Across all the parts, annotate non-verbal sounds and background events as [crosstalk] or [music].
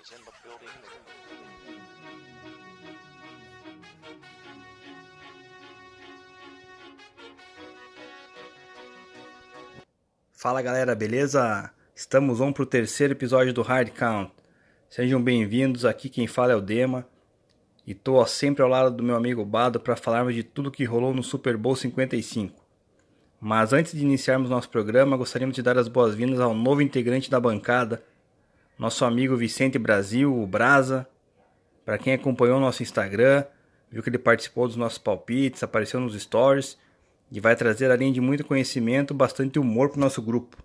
is in the building. Fala galera, beleza? Estamos on para o terceiro episódio do Hard Count. Sejam bem-vindos, aqui quem fala é o Dema e tô sempre ao lado do meu amigo Bado para falarmos de tudo que rolou no Super Bowl 55. Mas antes de iniciarmos nosso programa, gostaríamos de dar as boas-vindas ao novo integrante da bancada, nosso amigo Vicente Brasil, o Brasa. Para quem acompanhou nosso Instagram, viu que ele participou dos nossos palpites, apareceu nos stories e vai trazer, além de muito conhecimento, bastante humor para o nosso grupo.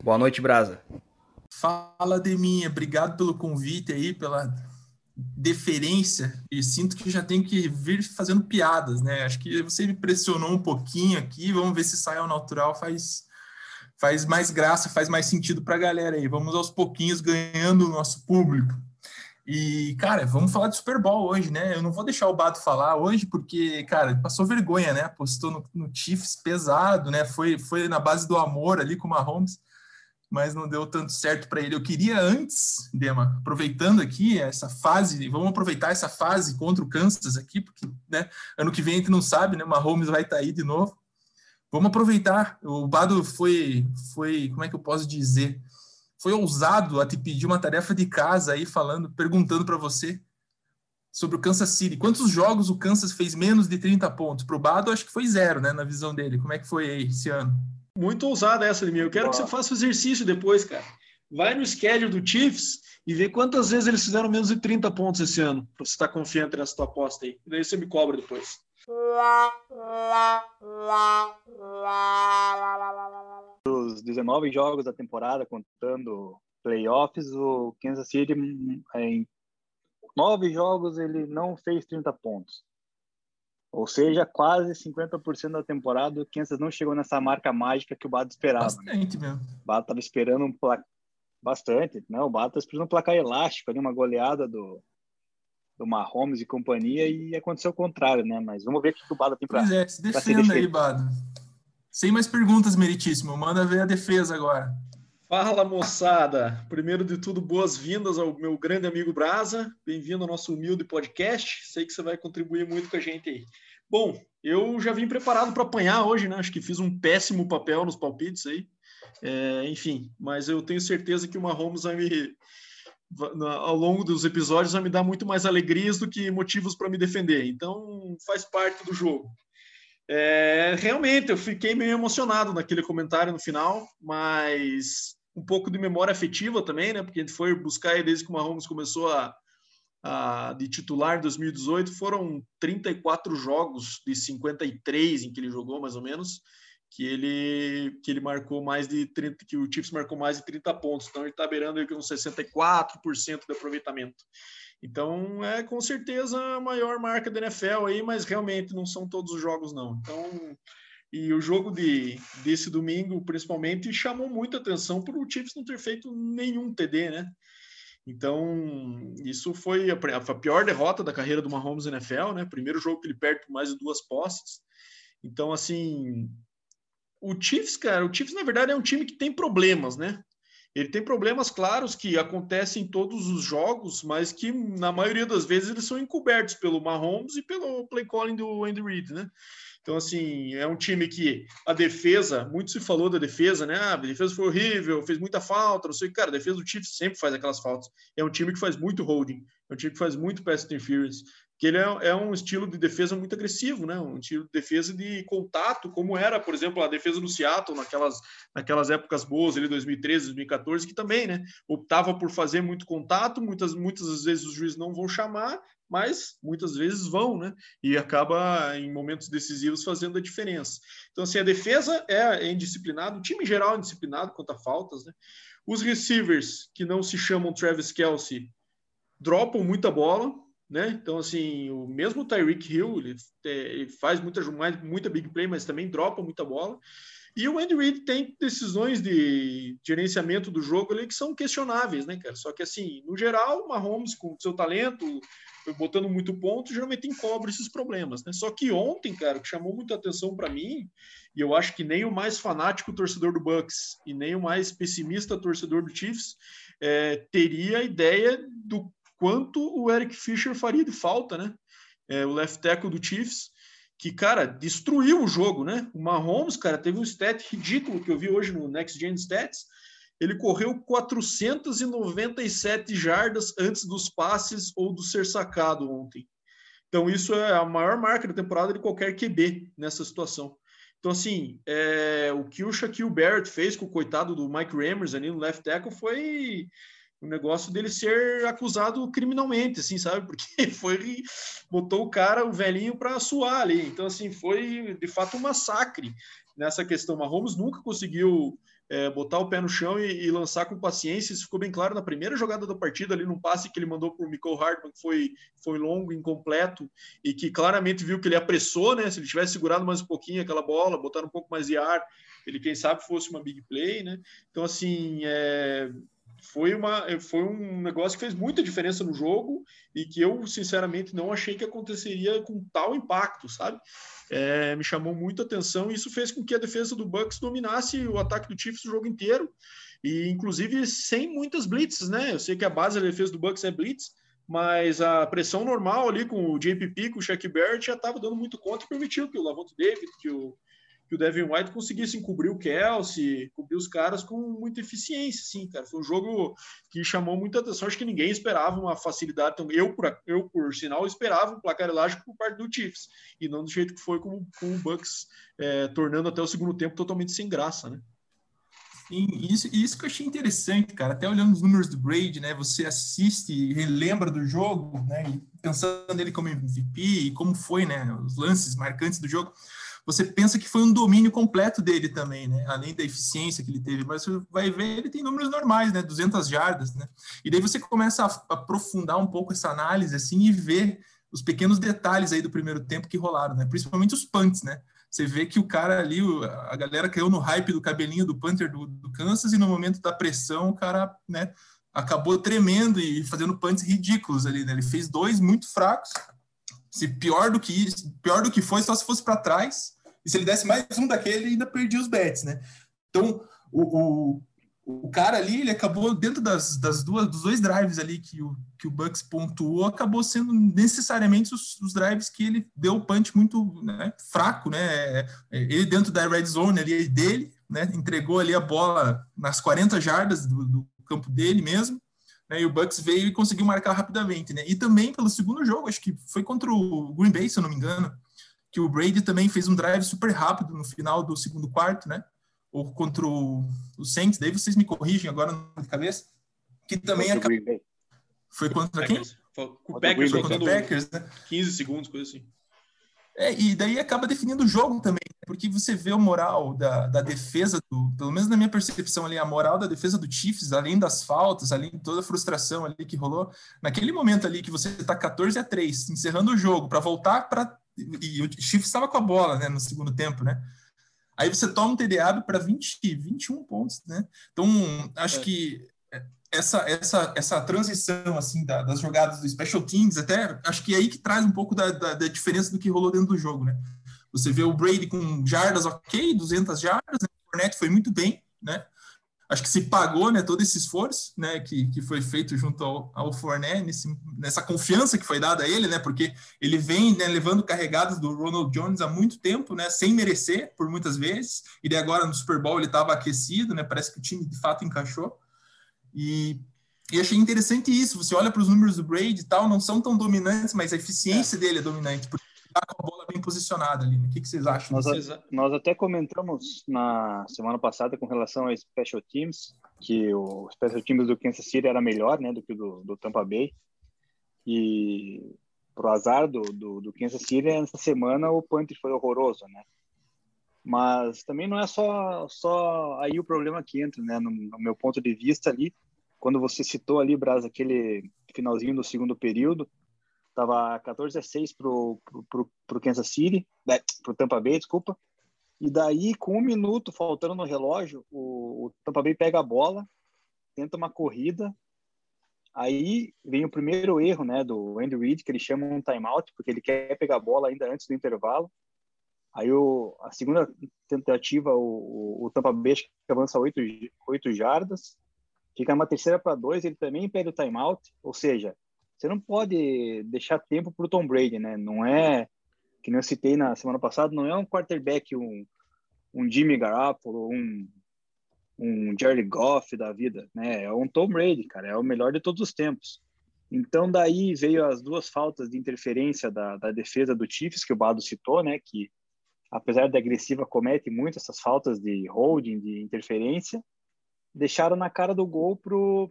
Boa noite, Brasa. Fala, Deminha. Obrigado pelo convite aí, pela deferência. E sinto que já tenho que vir fazendo piadas, né? Acho que você me pressionou um pouquinho aqui. Vamos ver se sai ao natural faz faz mais graça, faz mais sentido para a galera aí. Vamos aos pouquinhos ganhando o nosso público. E, cara, vamos falar de Super Bowl hoje, né? Eu não vou deixar o Bato falar hoje, porque, cara, passou vergonha, né? Postou no, no Chiefs pesado, né? Foi, foi na base do amor ali com o Mahomes, mas não deu tanto certo para ele. Eu queria antes, Dema, aproveitando aqui essa fase, vamos aproveitar essa fase contra o Kansas aqui, porque, né? Ano que vem a gente não sabe, né? Mahomes vai estar tá aí de novo. Vamos aproveitar. O Bado foi, foi, como é que eu posso dizer? Foi ousado a te pedir uma tarefa de casa aí, falando, perguntando para você sobre o Kansas City. Quantos jogos o Kansas fez menos de 30 pontos? Pro Bado, acho que foi zero, né, na visão dele. Como é que foi aí esse ano? Muito ousada essa de mim. Eu quero que você faça o exercício depois, cara. Vai no schedule do Chiefs e vê quantas vezes eles fizeram menos de 30 pontos esse ano, para você estar tá confiante nessa tua aposta aí. E daí você me cobra depois. Os 19 jogos da temporada, contando playoffs, o Kansas City, em nove jogos, ele não fez 30 pontos. Ou seja, quase 50% da temporada, o Kansas não chegou nessa marca mágica que o Bato esperava. Bastante mesmo. O Bato estava esperando um placar. Bastante, né? O Bato esperando um placar elástico, ali, uma goleada do, do Mahomes e companhia, e aconteceu o contrário, né? Mas vamos ver o que o Bada tem para Pois é, se defenda aí, Bada. Sem mais perguntas, meritíssimo. Manda ver a defesa agora. Fala, moçada! Primeiro de tudo, boas-vindas ao meu grande amigo Brasa. Bem-vindo ao nosso humilde podcast. Sei que você vai contribuir muito com a gente aí. Bom, eu já vim preparado para apanhar hoje, né? Acho que fiz um péssimo papel nos palpites aí. É, enfim, mas eu tenho certeza que o Mahomes vai me, ao longo dos episódios vai me dar muito mais alegrias do que motivos para me defender. Então faz parte do jogo. É, realmente eu fiquei meio emocionado naquele comentário no final, mas um pouco de memória afetiva também, né? Porque a gente foi buscar desde que o Mahomes começou a, a, de titular em 2018, foram 34 jogos de 53 em que ele jogou, mais ou menos que ele que ele marcou mais de 30, que o Chiefs marcou mais de 30 pontos. Então ele está beirando aí com 64% de aproveitamento. Então é com certeza a maior marca da NFL aí, mas realmente não são todos os jogos não. Então e o jogo de desse domingo, principalmente, chamou muita atenção por o Chiefs não ter feito nenhum TD, né? Então, isso foi a, a pior derrota da carreira do Mahomes na NFL, né? Primeiro jogo que ele perde por mais de duas posses. Então, assim, o Chiefs, cara, o Chiefs na verdade é um time que tem problemas, né? Ele tem problemas claros que acontecem em todos os jogos, mas que na maioria das vezes eles são encobertos pelo Mahomes e pelo play calling do Andy Reid, né? Então, assim, é um time que a defesa, muito se falou da defesa, né? Ah, a defesa foi horrível, fez muita falta, não sei. Cara, a defesa do Chiefs sempre faz aquelas faltas. É um time que faz muito holding, é um time que faz muito pass interference que ele é, é, um estilo de defesa muito agressivo, né? Um estilo de defesa de contato, como era, por exemplo, a defesa do Seattle naquelas, naquelas épocas boas, ali 2013, 2014, que também, né? Optava por fazer muito contato, muitas muitas vezes os juízes não vão chamar, mas muitas vezes vão, né? E acaba em momentos decisivos fazendo a diferença. Então, assim, a defesa é, é indisciplinada, o time em geral é indisciplinado quanto a faltas, né? Os receivers que não se chamam Travis Kelsey dropam muita bola, né? Então, assim, o mesmo Tyreek Hill, ele, ele faz muita, muita big play, mas também dropa muita bola. E o Andy Reid tem decisões de gerenciamento do jogo ali que são questionáveis, né, cara? Só que, assim, no geral, o Mahomes, com seu talento, botando muito ponto, geralmente encobre esses problemas, né? Só que ontem, cara, o que chamou muita atenção para mim, e eu acho que nem o mais fanático torcedor do Bucks e nem o mais pessimista torcedor do Chiefs é, teria a ideia do quanto o Eric Fischer faria de falta, né? É, o left tackle do Chiefs, que, cara, destruiu o jogo, né? O Mahomes, cara, teve um stat ridículo que eu vi hoje no Next Gen Stats. Ele correu 497 jardas antes dos passes ou do ser sacado ontem. Então, isso é a maior marca da temporada de qualquer QB nessa situação. Então, assim, é, o que o Shaquille Barrett fez com o coitado do Mike Rammers ali no left tackle foi o negócio dele ser acusado criminalmente, assim, sabe? [laughs] Porque foi botou o cara, o velhinho, para suar ali. Então, assim, foi de fato um massacre nessa questão. Mahomes nunca conseguiu é, botar o pé no chão e, e, lançar com paciência. Isso ficou bem claro na primeira jogada da partida, ali num passe que ele mandou para o Michael Hartman, que foi, foi longo, incompleto, e que claramente viu que ele apressou, né? Se ele tivesse segurado mais um pouquinho aquela bola, botar um pouco mais de ar, ele, quem sabe, fosse uma big play, né? Então, assim, é, foi, uma, foi um negócio que fez muita diferença no jogo e que eu, sinceramente, não achei que aconteceria com tal impacto, sabe? É, me chamou muito a atenção e isso fez com que a defesa do Bucks dominasse o ataque do Chiefs o jogo inteiro e, inclusive, sem muitas blitzes, né? Eu sei que a base da defesa do Bucks é blitz, mas a pressão normal ali com o JPP, com o Shaq Barrett já estava dando muito conta e permitiu que o Lavonte David, que o que o Devin White conseguisse encobrir o Kelsey, cobrir os caras com muita eficiência, sim, cara. Foi um jogo que chamou muita atenção. Acho que ninguém esperava uma facilidade. Então, eu, por, eu, por sinal, esperava um placar elástico por parte do Chiefs. E não do jeito que foi com, com o Bucks, é, tornando até o segundo tempo totalmente sem graça, né? Sim, isso, isso que eu achei interessante, cara. Até olhando os números do Brady, né? Você assiste e relembra do jogo, né? Pensando nele como MVP e como foi, né? Os lances marcantes do jogo você pensa que foi um domínio completo dele também, né? Além da eficiência que ele teve, mas você vai ver, ele tem números normais, né? 200 jardas, né? E daí você começa a aprofundar um pouco essa análise, assim, e ver os pequenos detalhes aí do primeiro tempo que rolaram, né? Principalmente os punts, né? Você vê que o cara ali, a galera caiu no hype do cabelinho do Panther do, do Kansas e no momento da pressão o cara, né? Acabou tremendo e fazendo punts ridículos ali, né? Ele fez dois muito fracos, se pior do que isso, pior do que foi, só se fosse para trás, e se ele desse mais um daquele, ainda perdia os bets, né? Então, o, o, o cara ali, ele acabou dentro das, das duas, dos dois drives ali que o, que o Bucks pontuou, acabou sendo necessariamente os, os drives que ele deu o punch muito né, fraco, né? É, ele dentro da red zone ali dele, né? Entregou ali a bola nas 40 jardas do, do campo dele mesmo. Né, e o Bucks veio e conseguiu marcar rapidamente, né? E também pelo segundo jogo, acho que foi contra o Green Bay, se eu não me engano, que o Brady também fez um drive super rápido no final do segundo quarto, né? Ou contra o, o Saints, daí vocês me corrigem agora de cabeça, que também acabou... Foi contra quem? o Packers, foi contra o Packers, né? 15 segundos, coisa assim. É, e daí acaba definindo o jogo também, né? porque você vê o moral da, da defesa, do, pelo menos na minha percepção ali, a moral da defesa do Chiefs, além das faltas, além de toda a frustração ali que rolou, naquele momento ali que você está 14 a 3, encerrando o jogo, para voltar para e o Chiefs estava com a bola, né, no segundo tempo, né? Aí você toma um TD para 20, 21 pontos, né? Então, acho é. que essa, essa, essa transição, assim, da, das jogadas do Special Teams, até, acho que é aí que traz um pouco da, da, da, diferença do que rolou dentro do jogo, né? Você vê o Brady com jardas ok, 200 jardas, né? o Fournette foi muito bem, né? Acho que se pagou né, todo esse esforço né, que, que foi feito junto ao, ao Fournette, nesse, nessa confiança que foi dada a ele, né, porque ele vem né, levando carregadas do Ronald Jones há muito tempo, né, sem merecer, por muitas vezes, e daí agora no Super Bowl ele estava aquecido, né, parece que o time de fato encaixou, e, e achei interessante isso, você olha para os números do Brady e tal, não são tão dominantes, mas a eficiência é. dele é dominante, porque tá com a bola bem posicionada ali. Né? O que, que vocês acham? Nós, nós até comentamos na semana passada com relação ao Special Teams, que o Special Teams do Kansas City era melhor né, do que o do, do Tampa Bay. E pro azar do, do, do Kansas City, essa semana o punt foi horroroso, né? Mas também não é só, só aí o problema que entra, né? No, no meu ponto de vista ali, quando você citou ali, Braz, aquele finalzinho do segundo período, Tava 14 a 6 pro, pro, pro, pro Kansas City, né, pro Tampa Bay, desculpa. E daí, com um minuto faltando no relógio, o, o Tampa Bay pega a bola, tenta uma corrida. Aí vem o primeiro erro, né, do Andy Reid, que ele chama um timeout, porque ele quer pegar a bola ainda antes do intervalo. Aí o, a segunda tentativa, o, o, o Tampa Bay avança 8, 8 jardas. fica uma terceira para dois, ele também pede o timeout, ou seja, você não pode deixar tempo para o Tom Brady, né? Não é, que nem eu citei na semana passada, não é um quarterback, um, um Jimmy Garoppolo, um, um Jared Goff da vida, né? É um Tom Brady, cara, é o melhor de todos os tempos. Então, daí veio as duas faltas de interferência da, da defesa do Chiefs, que o Bado citou, né? Que, apesar de agressiva, comete muito essas faltas de holding, de interferência. Deixaram na cara do gol pro,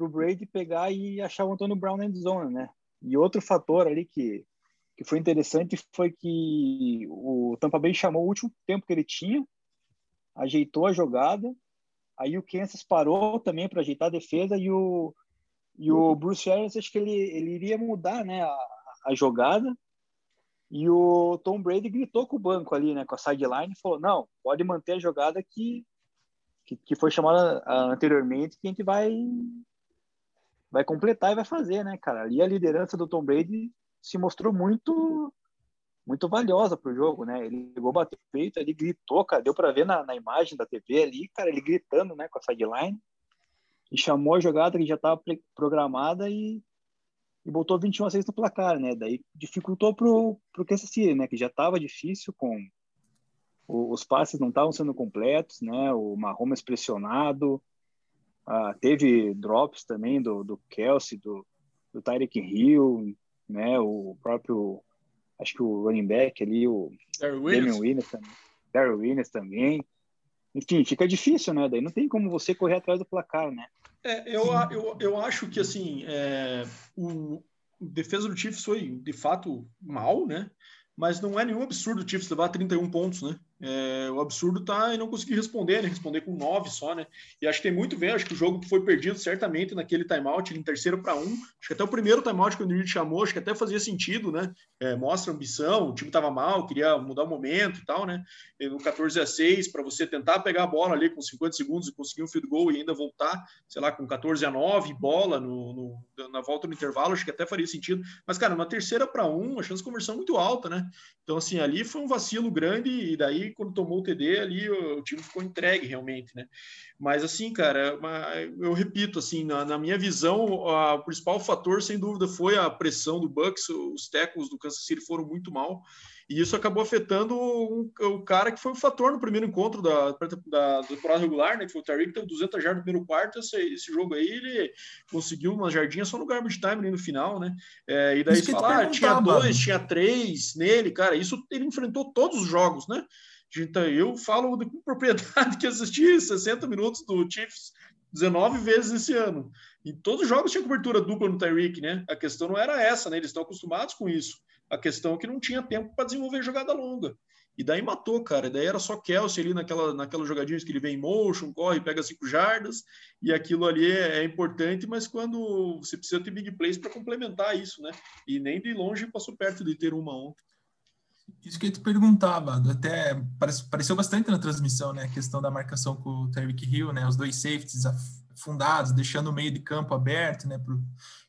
pro Brady pegar e achar o Antônio Brown na zona, né? E outro fator ali que, que foi interessante foi que o Tampa Bay chamou o último tempo que ele tinha, ajeitou a jogada, aí o Kansas parou também para ajeitar a defesa e o e o Bruce Arians, acho que ele, ele iria mudar né, a, a jogada. E o Tom Brady gritou com o banco ali, né, com a sideline, e falou: não, pode manter a jogada que, que, que foi chamada uh, anteriormente, que a gente vai, vai completar e vai fazer, né, cara? Ali a liderança do Tom Brady se mostrou muito muito valiosa para o jogo, né? Ele chegou bater peito, ele gritou, cara, deu para ver na, na imagem da TV ali, cara, ele gritando, né, com a sideline e chamou a jogada que já estava programada e, e botou 21 a 6 no placar, né? Daí dificultou pro pro Kansas City, né? Que já estava difícil com o, os passes não estavam sendo completos, né? O Mahomes pressionado, ah, teve drops também do, do Kelsey, do, do Tyreek Hill, né? O próprio, acho que o running back ali, o Damian Williams também. Darryl Williams também enfim, fica difícil, né? Daí não tem como você correr atrás do placar, né? É, eu, eu, eu acho que assim é, o, o defesa do Chiefs foi de fato mal, né? Mas não é nenhum absurdo o Chiefs levar 31 pontos, né? É, o absurdo tá em não conseguir responder, né? Responder com nove só, né? E acho que tem muito ver, acho que o jogo foi perdido certamente naquele timeout, em terceiro para um. Acho que até o primeiro timeout que o Nerd chamou, acho que até fazia sentido, né? É, mostra ambição, o time tava mal, queria mudar o momento e tal, né? E no 14 a 6, para você tentar pegar a bola ali com 50 segundos e conseguir um field goal e ainda voltar, sei lá, com 14 a 9, bola no, no na volta no intervalo, acho que até faria sentido. Mas, cara, uma terceira para um, a chance de conversão muito alta, né? Então, assim, ali foi um vacilo grande e daí quando tomou o TD ali, o, o, time ficou entregue realmente, né? Mas assim, cara, eu repito, assim, na, na, minha visão, o principal fator, sem dúvida, foi a pressão do Bucks. Os tackles do Kansas City foram muito mal. E isso acabou afetando um, o cara que foi o fator no primeiro encontro da, da, da temporada regular, né? Que foi o Tariq, teve 200 jardas no primeiro quarto. Esse, esse, jogo aí, ele conseguiu uma jardinha só no garbage time ali no final, né? É, e daí se falar, ah, tinha dois, tinha três nele, cara. Isso ele enfrentou todos os jogos, né? Então, eu falo com [laughs] propriedade que assisti 60 minutos do Chiefs 19 vezes esse ano. E todos os jogos tinha cobertura dupla no Tyreek, né? A questão não era essa, né? Eles estão acostumados com isso. A questão é que não tinha tempo para desenvolver jogada longa. E daí matou, cara. E daí era só Kelsey ali naquela, naquela jogadinha que ele vem em motion, corre, pega cinco jardas, e aquilo ali é, é importante, mas quando você precisa ter big plays para complementar isso, né? E nem de longe passou perto de ter uma ontem. Isso que eu te perguntava, até apareceu bastante na transmissão, né? A questão da marcação com o Tyreek Hill, né? Os dois safeties afundados, deixando o meio de campo aberto, né? Pro,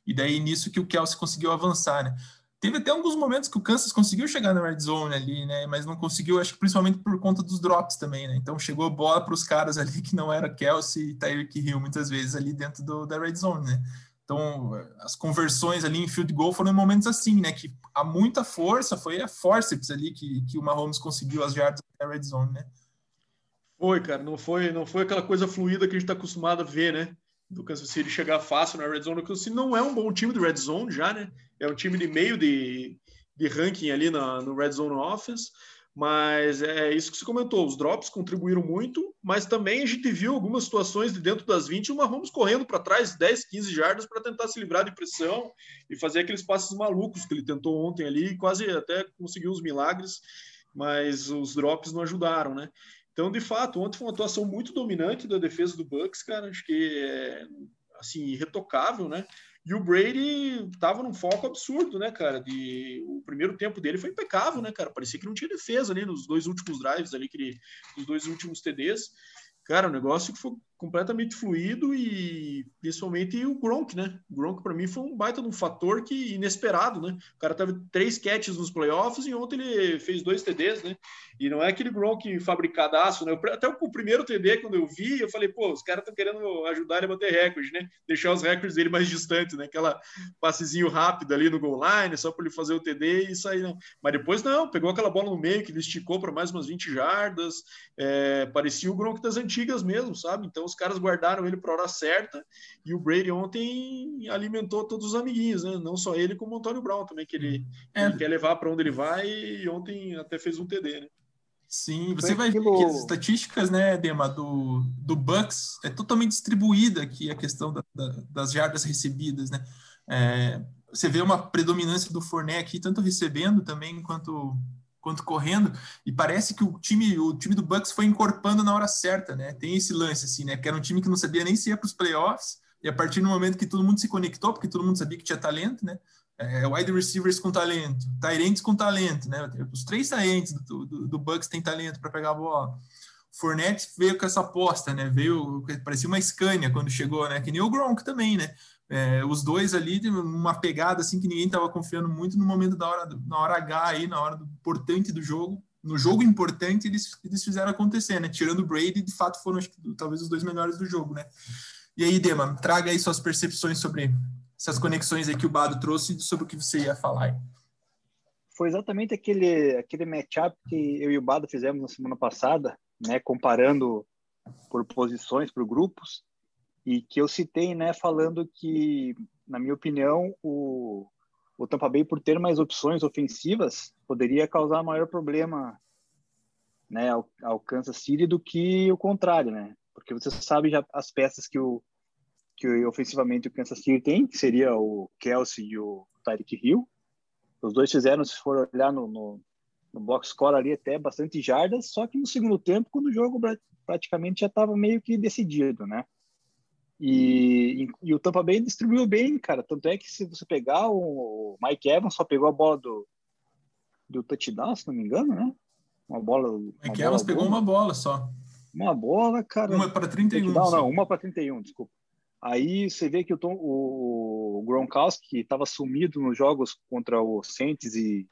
e daí nisso que o Kelsey conseguiu avançar, né? Teve até alguns momentos que o Kansas conseguiu chegar na red zone ali, né? Mas não conseguiu, acho que principalmente por conta dos drops também, né? Então chegou bola para os caras ali que não era Kelsey e Tyreek Hill muitas vezes ali dentro do, da red zone, né? Então, as conversões ali em field goal foram em momentos assim, né? Que há muita força, foi a forceps ali que, que o Mahomes conseguiu as yardas da red zone, né? Foi, cara, não foi, não foi aquela coisa fluida que a gente está acostumado a ver, né? Do Kansas City chegar fácil na red zone. O Kansas City não é um bom time de red zone já, né? É um time de meio de, de ranking ali na, no red zone offense. Mas é isso que você comentou, os drops contribuíram muito, mas também a gente viu algumas situações de dentro das 20, o Mahomes correndo para trás 10, 15 jardas para tentar se livrar de pressão e fazer aqueles passes malucos que ele tentou ontem ali, quase até conseguiu uns milagres, mas os drops não ajudaram, né? Então, de fato, ontem foi uma atuação muito dominante da defesa do Bucks, cara, acho que é assim, irretocável, né? E o Brady tava num foco absurdo, né, cara? De, o primeiro tempo dele foi impecável, né, cara? Parecia que não tinha defesa ali nos dois últimos drives ali, que os dois últimos TDs. Cara, o negócio foi completamente fluido e principalmente o Gronk, né? O Gronk para mim foi um baita de um fator que inesperado, né? O cara teve três catches nos playoffs e ontem ele fez dois TDs, né? E não é aquele Gronk fabricadaço, né? Até o primeiro TD quando eu vi, eu falei, pô, os caras estão querendo ajudar ele a bater recorde, né? Deixar os recordes dele mais distantes, né? Aquela passezinho rápido ali no goal line, só para ele fazer o TD e sair, não. Mas depois não, pegou aquela bola no meio que ele esticou para mais umas 20 jardas, é, parecia o Gronk das antigas mesmo, sabe? Então os caras guardaram ele para hora certa e o Brady ontem alimentou todos os amiguinhos, né? Não só ele, como o Antônio Brown também, que ele, é. ele quer levar para onde ele vai e ontem até fez um TD, né? Sim, você vai ver que as estatísticas, né, Dema, do, do Bucks é totalmente distribuída aqui a questão da, da, das jardas recebidas, né? É, você vê uma predominância do Fournette aqui, tanto recebendo também quanto quanto correndo, e parece que o time, o time do Bucks foi encorpando na hora certa, né? Tem esse lance assim, né? Que era um time que não sabia nem se ia para os playoffs, e a partir do momento que todo mundo se conectou, porque todo mundo sabia que tinha talento, né? É, wide receivers com talento, Tyrants com talento, né? Os três Tyrants do, do, do Bucks têm talento para pegar a bola. Fournette veio com essa aposta, né? Veio, parecia uma Scania quando chegou, né? Que nem o Gronk também, né? É, os dois ali, uma pegada assim que ninguém estava confiando muito no momento da hora, na hora H aí, na hora do importante do jogo. No jogo importante, eles, eles fizeram acontecer, né? Tirando o Brady, de fato foram acho, talvez os dois melhores do jogo, né? E aí, Dema, traga aí suas percepções sobre essas conexões aí que o Bado trouxe sobre o que você ia falar. Foi exatamente aquele, aquele matchup que eu e o Bado fizemos na semana passada, né? Comparando por posições, por grupos e que eu citei, né, falando que, na minha opinião, o, o Tampa Bay, por ter mais opções ofensivas, poderia causar maior problema né, ao, ao Kansas City do que o contrário, né? Porque você sabe já as peças que o que ofensivamente o Kansas City tem, que seria o Kelsey e o Tyreek Hill. Os dois fizeram, se for olhar no, no, no box score ali, até bastante jardas, só que no segundo tempo, quando o jogo praticamente já estava meio que decidido, né? E, e, o Tampa Bay distribuiu bem, cara. Tanto é que se você pegar o Mike Evans só pegou a bola do, do touchdown, se não me engano, né? Uma bola. Uma Mike Evans pegou uma bola só. Uma bola, cara. Uma para 31. Não, não, uma para 31, desculpa. Aí você vê que o, Tom, o Gronkowski estava sumido nos jogos contra o Saints e,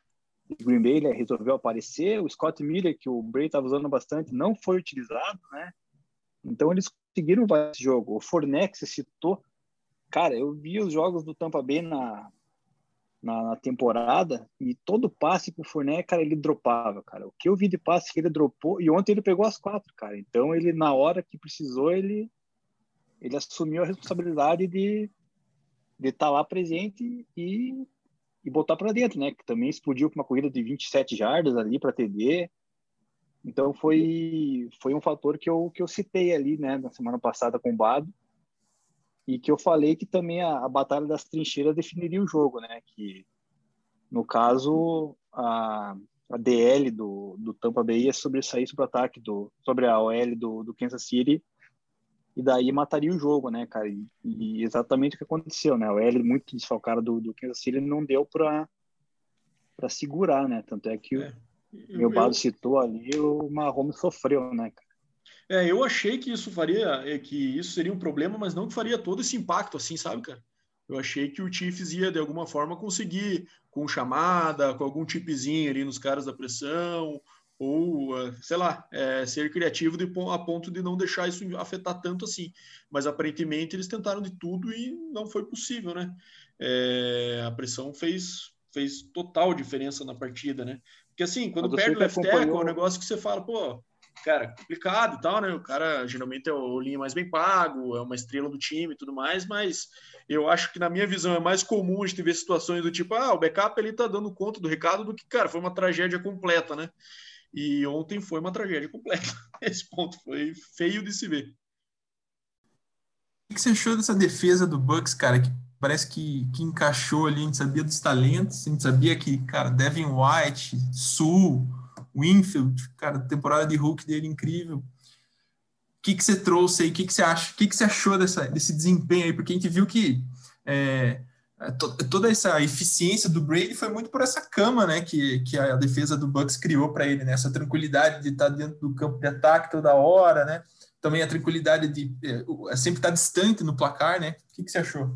e Green Bay, ele resolveu aparecer. O Scott Miller, que o Bray estava usando bastante, não foi utilizado, né? Então eles conseguiram esse jogo. O você citou, cara, eu vi os jogos do Tampa Bay na, na, na temporada e todo passe pro Fournette, cara, ele dropava, cara. O que eu vi de passe que ele dropou e ontem ele pegou as quatro, cara. Então ele na hora que precisou ele ele assumiu a responsabilidade de de estar tá lá presente e, e botar para dentro, né? Que também explodiu com uma corrida de 27 jardas ali para TD. Então foi foi um fator que eu que eu citei ali, né, na semana passada com o Bado e que eu falei que também a, a batalha das trincheiras definiria o jogo, né, que no caso a, a DL do, do Tampa Bay ia sobressair sobre o ataque do sobre a OL do, do Kansas City e daí mataria o jogo, né, cara? E, e exatamente o que aconteceu, né? O L muito desfalcado do, do Kansas City não deu para para segurar, né? Tanto é que é. Meu Bado citou ali, o Mahomes sofreu, né, cara? É, eu achei que isso faria, é, que isso seria um problema, mas não que faria todo esse impacto assim, sabe, cara? Eu achei que o Chiefs ia, de alguma forma, conseguir, com chamada, com algum tipezinho ali nos caras da pressão, ou, é, sei lá, é, ser criativo de, a ponto de não deixar isso afetar tanto assim. Mas, aparentemente, eles tentaram de tudo e não foi possível, né? É, a pressão fez, fez total diferença na partida, né? Porque assim, quando perde o left tackle, é um negócio que você fala, pô, cara, complicado e tal, né? O cara geralmente é o linha mais bem pago, é uma estrela do time e tudo mais, mas eu acho que na minha visão é mais comum a gente ver situações do tipo, ah, o backup ele tá dando conta do recado do que, cara, foi uma tragédia completa, né? E ontem foi uma tragédia completa. [laughs] Esse ponto foi feio de se ver. O que você achou dessa defesa do Bucks, cara? Que parece que, que encaixou ali, a gente sabia dos talentos, a gente sabia que, cara, Devin White, Sul, Winfield, cara, temporada de Hulk dele incrível. O que, que você trouxe aí? O que, que você acha? O que, que você achou dessa, desse desempenho aí? Porque a gente viu que é, to, toda essa eficiência do Brady foi muito por essa cama, né, que, que a defesa do Bucks criou para ele, né? Essa tranquilidade de estar dentro do campo de ataque toda hora, né? também a tranquilidade de é, sempre estar distante no placar, né? O que, que você achou?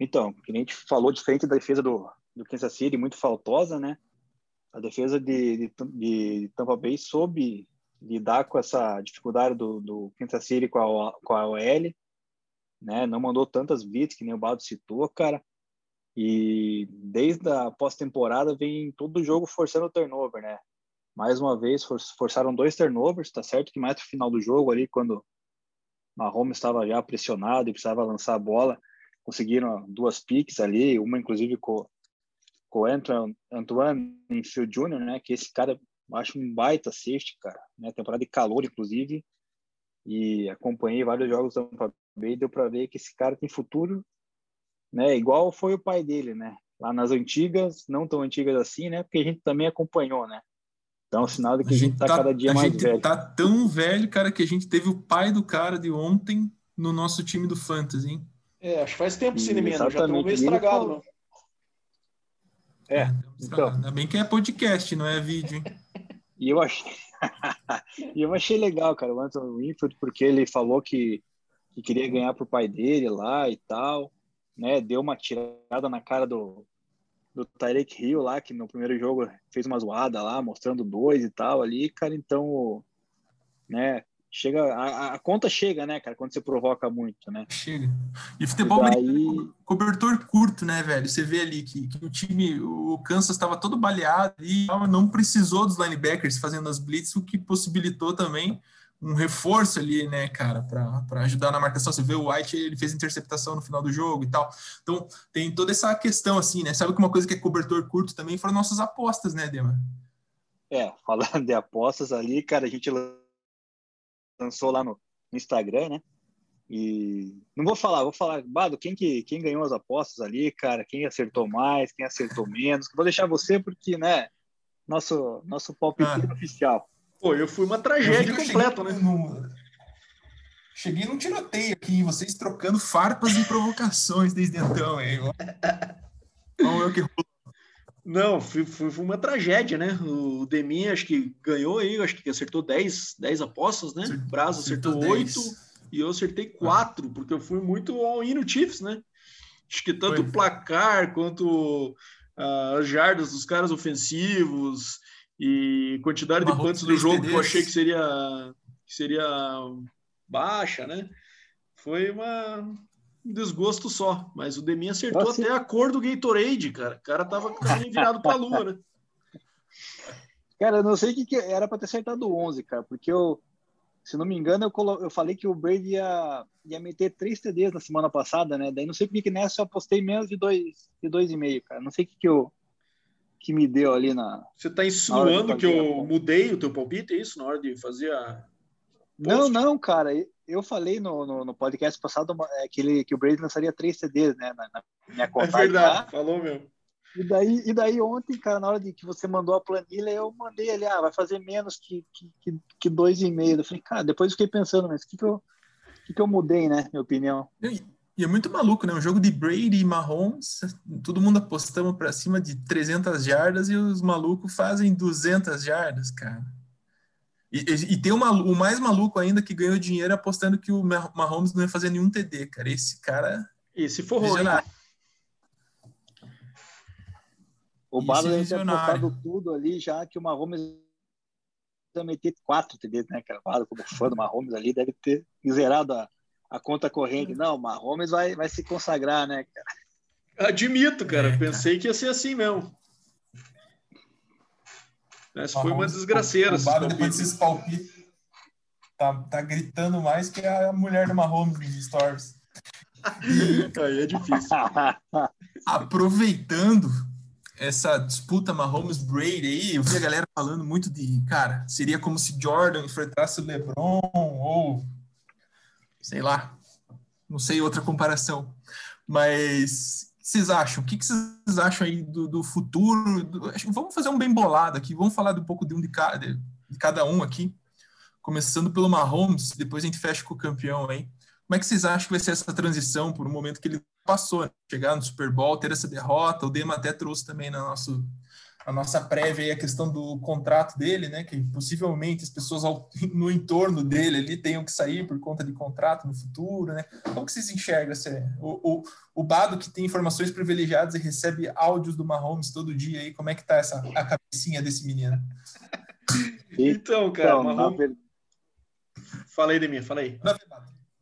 Então, que a gente falou, diferente da defesa do, do Kansas City, muito faltosa, né? A defesa de, de, de Tampa Bay soube lidar com essa dificuldade do, do Kansas City com a, com a OL, né? Não mandou tantas blitz que nem o Baldo citou, cara. E desde a pós-temporada vem todo jogo forçando o turnover, né? Mais uma vez for, forçaram dois turnovers, tá certo que mais no final do jogo ali, quando Mahomes estava já pressionado e precisava lançar a bola, conseguiram duas picks ali, uma inclusive com, com o Antoine, Antoine Infield Jr., né? Que esse cara acho um baita safety, cara. Né? Temporada de calor, inclusive. E acompanhei vários jogos do Tampa Bay, deu para ver que esse cara tem futuro, né? Igual foi o pai dele, né? Lá nas antigas, não tão antigas assim, né? Porque a gente também acompanhou, né? Então, é sinal de que a, a gente, está tá cada dia mais velho. A gente tá tão velho, cara, que a gente teve o pai do cara de ontem no nosso time do Fantasy, hein? É, acho que faz tempo sim, menino. Já estamos meio estragado, não. É, então. Ainda bem que é podcast, não é vídeo, hein? [laughs] E eu achei, [laughs] e eu achei legal, cara, o Anthony Winfield, porque ele falou que, que queria ganhar pro pai dele lá e tal, né? Deu uma tirada na cara do, do Tyreek Hill lá, que no primeiro jogo fez uma zoada lá, mostrando dois e tal ali, cara, então, né? Chega a, a, conta chega, né, cara, quando você provoca muito, né? Chega. E futebol e daí... cobertor curto, né, velho? Você vê ali que, que o time, o Kansas estava todo baleado e não precisou dos linebackers fazendo as blitz, o que possibilitou também um reforço ali, né, cara, para ajudar na marcação. Você vê o White, ele fez interceptação no final do jogo e tal. Então, tem toda essa questão, assim, né? Sabe que uma coisa que é cobertor curto também foram nossas apostas, né, Dema? É, falando de apostas ali, cara, a gente lançou lá no, Instagram, né? E não vou falar, vou falar, Bado, quem que quem ganhou as apostas ali, cara, quem acertou mais, quem acertou menos. Vou deixar você porque, né, nosso nosso palpite ah. oficial. Pô, eu fui uma tragédia completa, né? No... Cheguei num tiroteio aqui, vocês trocando farpas e provocações desde então, hein? Vamos ver o que rolou. Não, foi, foi, foi, uma tragédia, né? O Demin acho que ganhou aí, acho que acertou 10, 10 apostas, né? O Braz acertou 8 e eu acertei 4, ah. porque eu fui muito all-in no Chiefs, né? Acho que tanto o placar quanto uh, as jardas dos caras ofensivos e quantidade de pontos do jogo que eu achei que seria, que seria baixa, né? Foi uma, um desgosto só. Mas o Demin acertou Nossa. até a cor do Gatorade, cara. O cara tava virado pra lua, né? [laughs] Cara, eu não sei o que, que era para ter acertado 11, cara, porque eu, se não me engano, eu, colo... eu falei que o Brady ia, ia meter três TDs na semana passada, né? Daí não sei por que nessa eu apostei menos de dois, de dois e meio, cara. Não sei o que, que eu que me deu ali na. Você tá insinuando que eu mudei o teu palpite, é isso? Na hora de fazer a. Não, não, cara eu falei no, no, no, podcast passado é, que, ele, que o Brady lançaria três CDs, né, na, na minha é conta. É verdade, tá? falou mesmo. E daí, e daí ontem, cara, na hora de que você mandou a planilha, eu mandei ali, ah, vai fazer menos que, que, que dois e meio. Eu falei, cara, depois eu fiquei pensando, mas o que, que, eu, que, que eu mudei, né, minha opinião? E, e é muito maluco, né? Um jogo de Brady e Mahomes, todo mundo apostando para cima de 300 jardas e os malucos fazem 200 jardas, cara. E, e, tem uma, o mais maluco ainda que ganhou dinheiro apostando que o Mahomes não ia fazer nenhum TD, cara. Esse cara. Esse forrou, O Balo deve ter apostado tudo ali já que o Mahomes ia meter quatro TDs, né, cara? Balo, como fã do Mahomes ali, deve ter zerado a, a conta corrente. Não, o Mahomes vai, vai se consagrar, né, cara? Admito, cara. É, Pensei cara. que ia ser assim mesmo. Essa foi uma desgraceira. O depois desses palpites tá, tá gritando mais que a mulher do Mahomes nos stories. Aí é difícil. [laughs] Aproveitando essa disputa Mahomes-Brady aí, eu vi a galera falando muito de, cara, seria como se Jordan enfrentasse o LeBron ou sei lá, não sei outra comparação. Mas vocês acham? O que, vocês acham aí do, do futuro? Do, vamos fazer um bem bolado aqui, vamos falar um pouco de um de cada, de cada um aqui, começando pelo Mahomes, depois a gente fecha com o campeão aí. Como é que vocês acham que vai ser essa transição por um momento que ele passou, né? chegar no Super Bowl, ter essa derrota? O Dema até trouxe também na, nosso, a nossa prévia aí a questão do contrato dele, né? Que possivelmente as pessoas ao, [laughs] no entorno dele ali tenham que sair por conta de contrato no futuro, né? Como que vocês enxergam esse, o, o, o Bado que tem informações privilegiadas e recebe áudios do Mahomes todo dia aí, como é que tá essa a cabecinha desse menino? Então, cara, então, Mahomes... Ver... fala aí de mim, fala aí.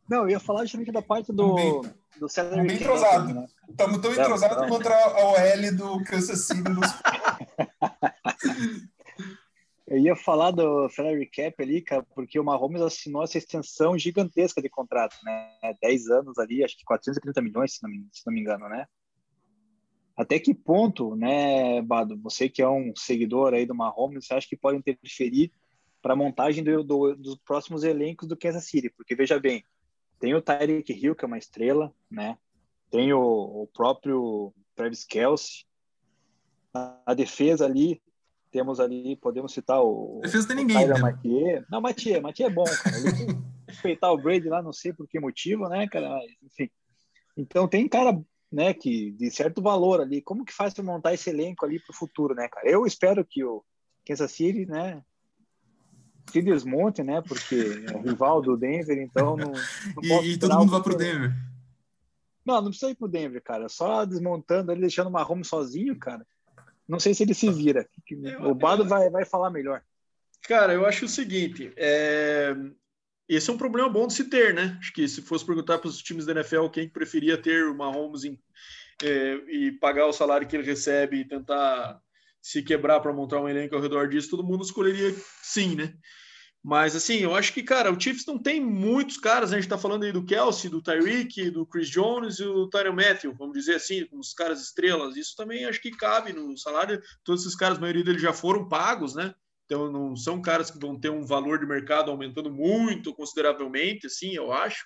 Não, eu ia falar justamente da parte do, do salary Bem entrosado. Né? Estamos tão entrosados contra a OL do Kansas City. Nos... [laughs] eu ia falar do salary cap ali, cara, porque o Mahomes assinou essa extensão gigantesca de contrato, né? 10 anos ali, acho que 430 milhões, se não me, se não me engano, né? Até que ponto, né, Bado, você que é um seguidor aí do Mahomes, você acha que pode interferir para a montagem do, do, dos próximos elencos do Kansas City? Porque, veja bem, tem o Tyreek Hill, que é uma estrela, né? Tem o, o próprio Travis Kelsey. A, a, defesa ali, temos ali, podemos citar o. Defesa tem ninguém, né? Mathieu. Não, Mathieu, Mathieu é bom, cara. Ele respeitar o Brady lá, não sei por que motivo, né, cara? Mas, enfim. Então tem cara, né, que de certo valor ali. Como que faz para montar esse elenco ali para o futuro, né, cara? Eu espero que o Kansas City, né, se desmonte, né? Porque é rival do Denver, então não. não e, e todo mundo vai pro Denver. Não, não precisa ir pro Denver, cara. Só desmontando ele, deixando o Mahomes sozinho, cara. Não sei se ele se vira. O Bado vai, vai falar melhor. Cara, eu acho o seguinte: é... esse é um problema bom de se ter, né? Acho que se fosse perguntar para os times da NFL quem preferia ter o Mahomes em, é, e pagar o salário que ele recebe e tentar se quebrar para montar um elenco ao redor disso, todo mundo escolheria sim, né? Mas assim, eu acho que, cara, o Chiefs não tem muitos caras, né? a gente tá falando aí do Kelsey, do Tyreek, do Chris Jones e do Tyron Matthew, vamos dizer assim, os caras estrelas. Isso também acho que cabe no salário. Todos esses caras, a maioria deles já foram pagos, né? Então não são caras que vão ter um valor de mercado aumentando muito consideravelmente, assim, eu acho.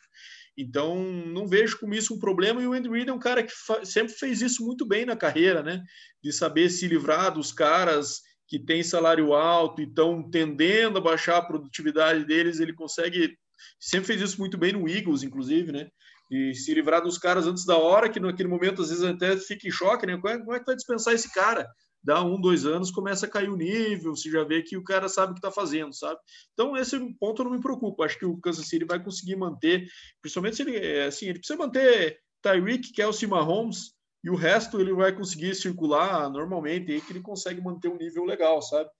Então, não vejo como isso um problema. E o Andy Reid é um cara que sempre fez isso muito bem na carreira, né? De saber se livrar dos caras que têm salário alto e estão tendendo a baixar a produtividade deles. Ele consegue. Sempre fez isso muito bem no Eagles, inclusive, né? E se livrar dos caras antes da hora, que naquele momento às vezes até fica em choque, né? Como é, como é que vai dispensar esse cara? dá um, dois anos, começa a cair o nível, você já vê que o cara sabe o que está fazendo, sabe? Então, esse ponto não me preocupa. Acho que o Kansas City vai conseguir manter, principalmente se ele, é, assim, ele precisa manter Tyreek, Kelsey Mahomes, e o resto ele vai conseguir circular normalmente, aí que ele consegue manter um nível legal, sabe?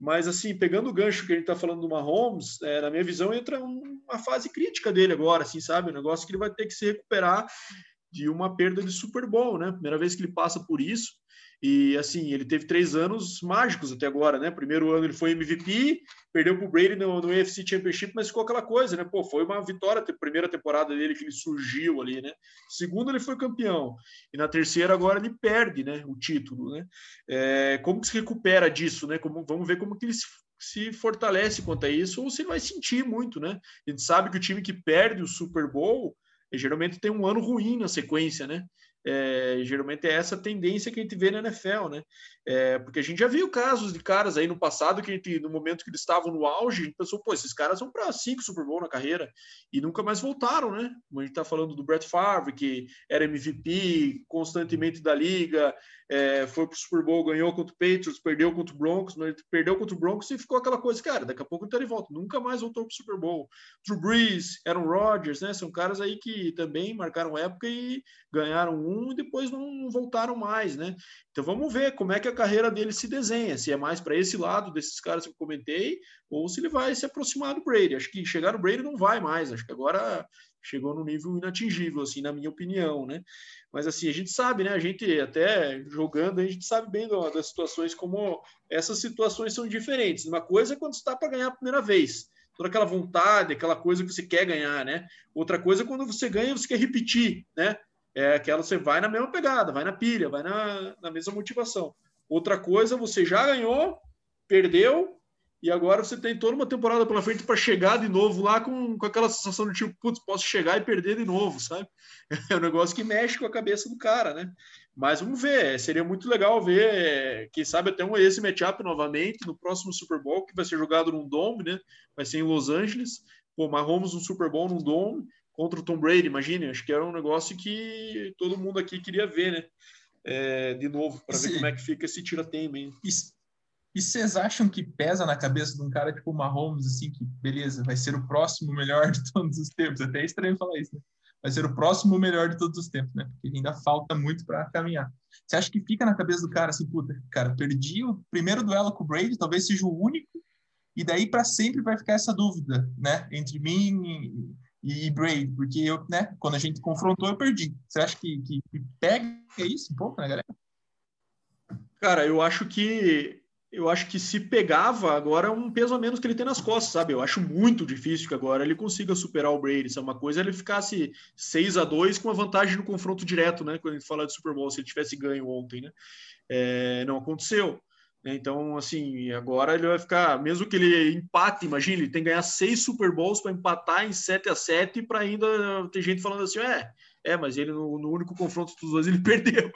Mas, assim, pegando o gancho que a gente está falando do Mahomes, é, na minha visão, entra uma fase crítica dele agora, assim, sabe? Um negócio que ele vai ter que se recuperar de uma perda de Super Bowl, né? Primeira vez que ele passa por isso. E assim, ele teve três anos mágicos até agora, né? Primeiro ano ele foi MVP, perdeu para o Brady no, no UFC Championship, mas ficou aquela coisa, né? Pô, foi uma vitória, a primeira temporada dele que ele surgiu ali, né? Segundo ele foi campeão e na terceira agora ele perde, né? O título, né? É, como que se recupera disso, né? Como, vamos ver como que ele se, se fortalece quanto a isso ou se vai sentir muito, né? A gente sabe que o time que perde o Super Bowl geralmente tem um ano ruim na sequência, né? É, geralmente é essa tendência que a gente vê na NFL, né? É, porque a gente já viu casos de caras aí no passado que gente, no momento que eles estavam no auge, a gente pensou, pô, esses caras vão para cinco Super Bowl na carreira e nunca mais voltaram, né? Como a gente está falando do Brett Favre, que era MVP constantemente da liga, é, foi para o Super Bowl, ganhou contra o Patriots, perdeu contra o Broncos, perdeu contra o Broncos e ficou aquela coisa, cara, daqui a pouco ele tá de volta, nunca mais voltou para o Super Bowl. Drew Brees, Aaron Rodgers, né? São caras aí que também marcaram época e ganharam um e depois não voltaram mais, né? Então vamos ver como é que a carreira dele se desenha, se é mais para esse lado desses caras que eu comentei, ou se ele vai se aproximar do Brady. Acho que chegar no Brady não vai mais, acho que agora chegou no nível inatingível, assim, na minha opinião, né? Mas assim, a gente sabe, né? A gente até jogando, a gente sabe bem das situações como essas situações são diferentes. Uma coisa é quando está para ganhar a primeira vez, toda aquela vontade, aquela coisa que você quer ganhar, né? Outra coisa é quando você ganha, você quer repetir, né? É aquela você vai na mesma pegada, vai na pilha, vai na, na mesma motivação. Outra coisa, você já ganhou, perdeu, e agora você tem toda uma temporada pela frente para chegar de novo lá com, com aquela sensação de tipo, putz, posso chegar e perder de novo, sabe? [laughs] É um negócio que mexe com a cabeça do cara, né? Mas vamos ver, seria muito legal ver, quem sabe até um, esse matchup novamente no próximo Super Bowl, que vai ser jogado num dome, né? Vai ser em Los Angeles. Pô, Mahomes no Super Bowl num dome contra o Tom Brady, imagine, acho que era um negócio que todo mundo aqui queria ver, né? é, de novo, para ver como é que fica esse tira-teima. hein? E, e vocês acham que pesa na cabeça de um cara tipo o Mahomes, assim, que beleza, vai ser o próximo melhor de todos os tempos? Até é estranho falar isso, né? Vai ser o próximo melhor de todos os tempos, né? Porque ainda falta muito para caminhar. Você acha que fica na cabeça do cara assim, puta, cara, perdi o primeiro duelo com o Brady, talvez seja o único, e daí para sempre vai ficar essa dúvida, né? Entre mim e, e Brady, porque eu, né? Quando a gente confrontou, eu perdi. Você acha que, que, que pega isso um pouco, né, galera? Cara, eu acho que eu acho que se pegava agora um peso a menos que ele tem nas costas, sabe? Eu acho muito difícil que agora ele consiga superar o Brady. Isso é uma coisa ele ficasse 6 a 2 com a vantagem no confronto direto, né? Quando a gente fala de Super Bowl, se ele tivesse ganho ontem, né? É, não aconteceu. né? Então, assim, agora ele vai ficar, mesmo que ele empate, imagine, ele tem que ganhar seis Super Bowls para empatar em 7 a 7 para ainda ter gente falando assim, é, é, mas ele no, no único confronto dos dois [laughs] ele perdeu.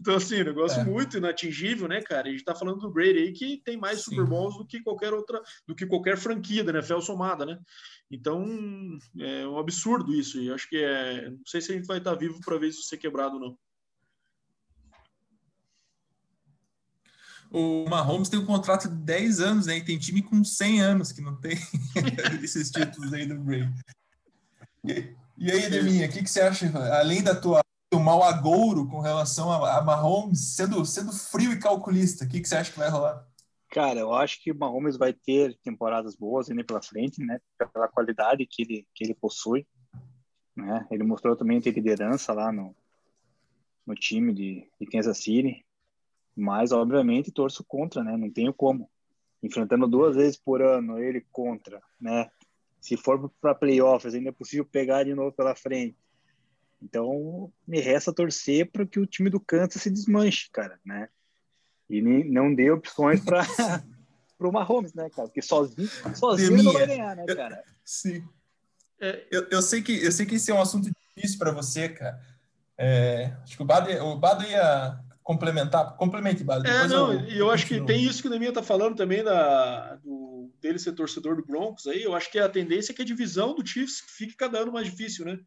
Então, assim, negócio É. muito inatingível, né, cara? A gente tá falando do Brady aí que tem mais Sim. Super Bowls do que qualquer outra, do que qualquer franquia da NFL somada, né? Então, é um absurdo isso. E acho que é. Não sei se a gente vai estar vivo para ver isso ser quebrado ou não. O Mahomes tem um contrato de 10 anos, né? E tem time com 100 anos que não tem [laughs] esses títulos aí do Brady. E, aí, Deminha, o que, que você acha, além da tua do mau agouro com relação a, a Mahomes, sendo, sendo frio e calculista, o que, que você acha que vai rolar? Cara, eu acho que o Mahomes vai ter temporadas boas ainda pela frente, né? Pela qualidade que ele, que ele possui. Né? Ele mostrou também ter liderança lá no, no time de, de Kansas City. Mas, obviamente, torço contra, né? Não tenho como. Enfrentando duas vezes por ano, ele contra, né? Se for para playoffs, ainda é possível pegar de novo pela frente. Então, me resta torcer para que o time do Kansas se desmanche, cara, né? E nem, não dê opções para [laughs] o Mahomes, né, cara? Porque sozinho, sozinho ele não vai ganhar, né, cara? Sim. É, Eu, eu, sei que, eu sei que esse é um assunto difícil para você, cara. É, acho que o Bado, o Bado ia complementar. Complemente, Bado. É, não, eu- e eu acho que tem isso que o Neminha tá falando também da, do, dele ser torcedor do Broncos aí. Eu acho que a tendência é que a divisão do Chiefs fique cada ano mais difícil, né?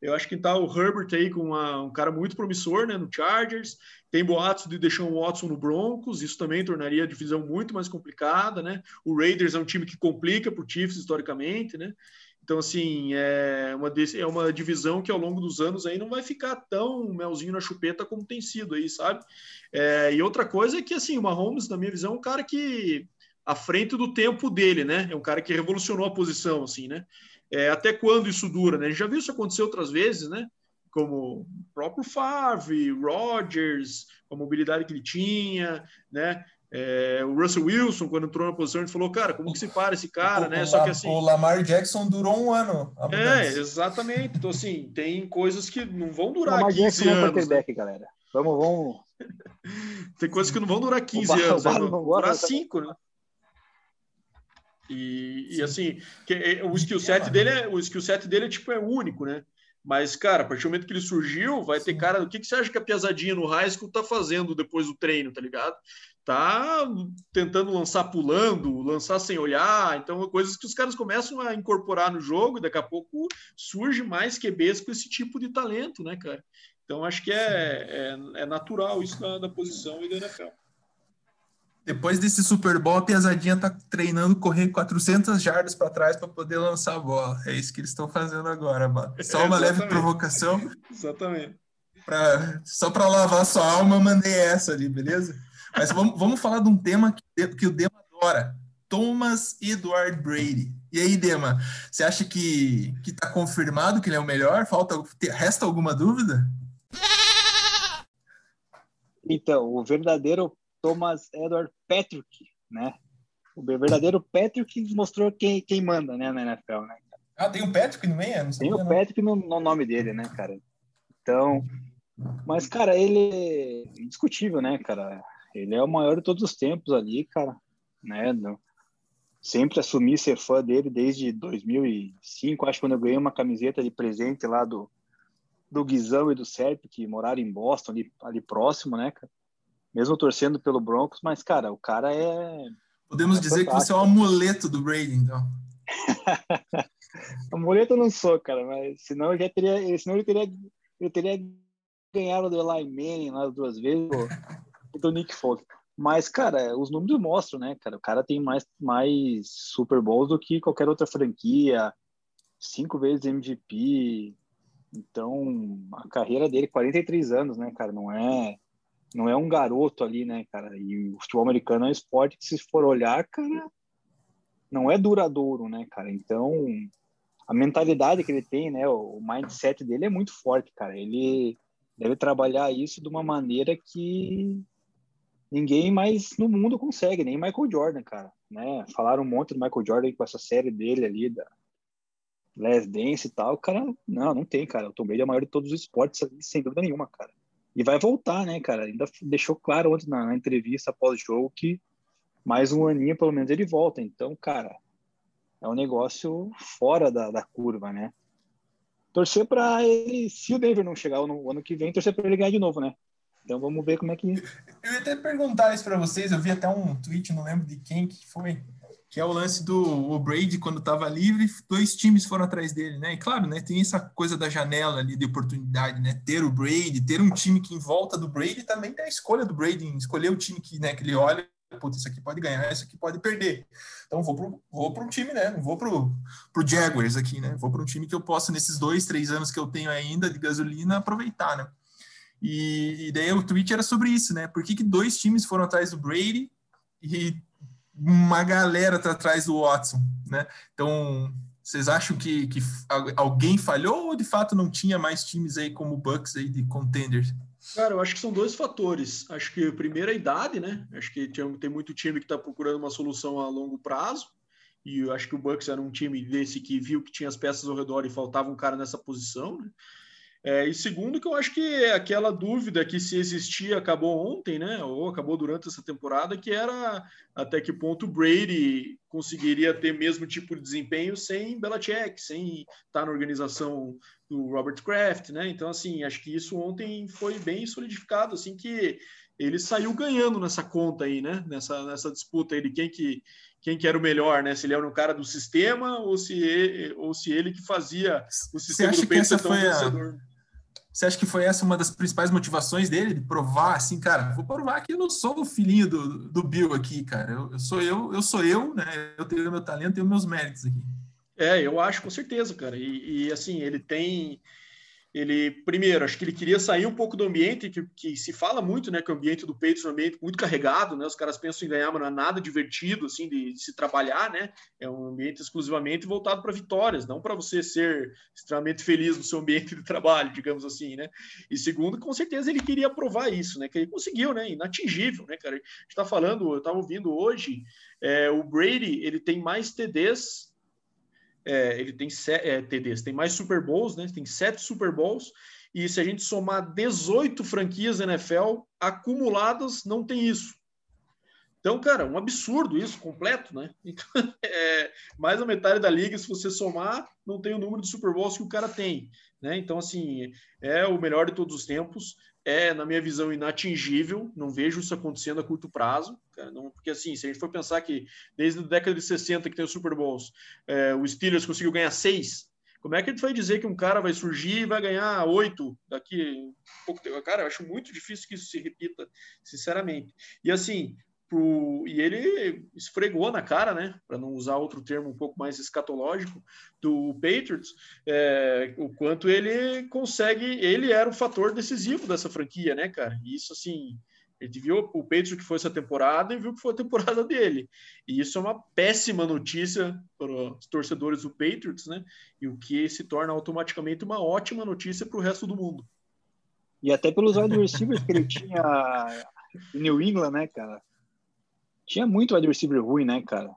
Eu acho que tá o Herbert aí com uma- um cara muito promissor, né, no Chargers. Tem boatos de deixar o Watson no Broncos, isso também tornaria a divisão muito mais complicada, né? O Raiders é um time que complica pro Chiefs historicamente, né? Então, assim, é uma, é uma divisão que ao longo dos anos aí não vai ficar tão melzinho na chupeta como tem sido aí, sabe? É, e outra coisa é que, assim, o Mahomes, na minha visão, é um cara que, à frente do tempo dele, né? É um cara que revolucionou a posição, assim, né? É, até quando isso dura, né? A gente já viu isso acontecer outras vezes, né? Como o próprio Favre, Rodgers, a mobilidade que ele tinha, né? É, o Russell Wilson, quando entrou na posição, ele falou, cara, como que se para esse cara, o, né? o Só que assim. o Lamar Jackson durou um ano. É, exatamente. Então, assim, tem coisas que não vão durar Lamar 15 Jackson não é anos. né? galera. Vamos, vamos. [laughs] Tem coisas que não vão durar 15 Bar- anos, né? Bar- durar gosta, 5, né? E, e Sim. assim, que, é, o skill set dele é o skill set dele é tipo é único, né? Mas, cara, a partir do momento que ele surgiu, vai ter cara. O que, que você acha que a piazadinha no high school tá fazendo depois do treino, tá ligado? Tá tentando lançar pulando, lançar sem olhar. Então, coisas que os caras começam a incorporar no jogo, e daqui a pouco surge mais QBs com esse tipo de talento, né, cara? Então, acho que é, é, é natural isso da, da posição e da NFL. Depois desse Super Bowl, a Piazadinha tá treinando correr 400 jardas para trás para poder lançar a bola. É isso que eles estão fazendo agora, mano. Só uma leve provocação. Exatamente. Pra, só para lavar sua alma, eu mandei essa ali, beleza? Mas vamos, vamos falar de um tema que, que o Dema adora. Thomas Edward Brady. E aí, Dema, você acha que, que tá confirmado que ele é o melhor? Falta, resta alguma dúvida? Então, o verdadeiro Thomas Edward Patrick, né? O verdadeiro Patrick mostrou quem, quem manda, né, na NFL, né? Ah, tem o Patrick no meio? Não Tem o. Patrick no, no nome dele, né, cara? Então, mas, cara, ele é indiscutível, né, cara? Ele é o maior de todos os tempos ali, cara, né? No- Sempre assumi ser fã dele desde 2005, acho que quando eu ganhei uma camiseta de presente lá do, do Guizão e do Sérgio, que moraram em Boston, ali, ali próximo, né, cara? Mesmo torcendo pelo Broncos, mas, cara, o cara é Podemos É dizer que você é o amuleto do Brady, então. [laughs] Amuleto eu não sou, cara, mas senão já teria, senão ele teria, ele teria ganharam do Eli Manning lá duas vezes, e [laughs] do Nick Foles. Mas, cara, os números mostram, né, cara? O cara tem mais, mais Super Bowls do que qualquer outra franquia, cinco vezes MVP. Então, a carreira dele, 43 anos, né, cara? Não é, não é um garoto ali, né, cara? E o futebol americano é um esporte que, se for olhar, cara, não é duradouro, né, cara? Então, a mentalidade que ele tem, né, o mindset dele é muito forte, cara. Ele deve trabalhar isso de uma maneira que ninguém mais no mundo consegue, nem Michael Jordan, cara. Né? Falaram um monte do Michael Jordan com essa série dele ali, da Last Dance e tal. Cara, não, não tem, cara. O Tom Brady é o maior de todos os esportes, sem dúvida nenhuma, cara. E vai voltar, né, cara? Ainda deixou claro ontem na, na entrevista após-jogo que mais um aninho, pelo menos, ele volta. Então, cara, é um negócio fora da, da curva, né? Torcer para ele, se o Denver não chegar no ano que vem, torcer para ele ganhar de novo, né? Então vamos ver como é que. Eu ia até perguntar isso para vocês. Eu vi até um tweet, não lembro de quem que foi, que é o lance do o Brady quando estava livre, dois times foram atrás dele, né? E claro, né? Tem essa coisa da janela ali de oportunidade, né? Ter o Brady, ter um time que em volta do Brady também tem a escolha do Brady, escolher o time que, né, que ele olha putz, isso aqui pode ganhar, isso aqui pode perder. Então vou para vou um time, né? Não vou para o Jaguars aqui, né? Vou para um time que eu possa, nesses dois, três anos que eu tenho ainda de gasolina, aproveitar, né? E, e, daí o tweet era sobre isso, né? Por que, que dois times foram atrás do Brady e uma galera tá atrás do Watson, né? Então, vocês acham que, que alguém falhou ou de fato não tinha mais times aí como Bucks aí de contenders? Cara, eu acho que são dois fatores. Acho que primeiro a idade, né? Acho que tem, tem muito time que está procurando uma solução a longo prazo. E eu acho que o Bucks era um time desse que viu que tinha as peças ao redor e faltava um cara nessa posição, né? É, e segundo, que eu acho que é aquela dúvida que se existia acabou ontem, né? Ou acabou durante essa temporada, que era até que ponto o Brady conseguiria ter mesmo tipo de desempenho sem Belichick, sem estar na organização do Robert Kraft, né? Então, assim, acho que isso ontem foi bem solidificado, assim, que ele saiu ganhando nessa conta aí, né? Nessa, nessa disputa aí de quem que, quem que era o melhor, né? Se ele era um cara do sistema ou se ele, ou se ele que fazia o sistema do peito tão vencedor. A você acha que foi essa uma das principais motivações dele, de provar assim, cara, vou provar que eu não sou o filhinho do, do Bill aqui, cara. Eu, eu sou eu, eu sou eu, né? Eu tenho meu talento, tenho meus méritos aqui. É, eu acho com certeza, cara. E, e assim, ele tem ele, primeiro, acho que ele queria sair um pouco do ambiente, que, que se fala muito, né, que o ambiente do Patriots é um ambiente muito carregado, né, os caras pensam em ganhar, mas não é nada divertido, assim, de, de se trabalhar, né, é um ambiente exclusivamente voltado para vitórias, não para você ser extremamente feliz no seu ambiente de trabalho, digamos assim, né, e segundo, com certeza ele queria provar isso, né, que ele conseguiu, né, inatingível, né, cara, está falando, eu estava ouvindo hoje, é, o Brady, ele tem mais TDs é, ele tem é, TDs, tem mais Super Bowls, né? Tem sete Super Bowls. E se a gente somar 18 franquias NFL acumuladas, não tem isso. Então, cara, um absurdo isso, completo, né? [laughs] Então, é, mais da metade da liga, se você somar, não tem o número de Super Bowls que o cara tem. Né? Então, assim, é o melhor de todos os tempos é, na minha visão, inatingível. Não vejo isso acontecendo a curto prazo. Cara, não, porque, assim, se a gente for pensar que desde a década de 60 que tem o Super Bowls, é, o Steelers conseguiu ganhar seis, como é que a gente vai dizer que um cara vai surgir e vai ganhar oito daqui pouco tempo? Cara, eu acho muito difícil que isso se repita, sinceramente. E, assim, Pro, e ele esfregou na cara, né, para não usar outro termo um pouco mais escatológico, do Patriots, é, o quanto ele consegue, ele era o fator decisivo dessa franquia, né, cara? E isso, assim, ele viu o Patriots que foi essa temporada e viu que foi a temporada [laughs] dele. E isso é uma péssima notícia para os torcedores do Patriots, né? E o que se torna automaticamente uma ótima notícia para o resto do mundo. E até pelos wide receivers que ele tinha em New England, né, cara? Tinha muito wide receiver ruim, né, cara?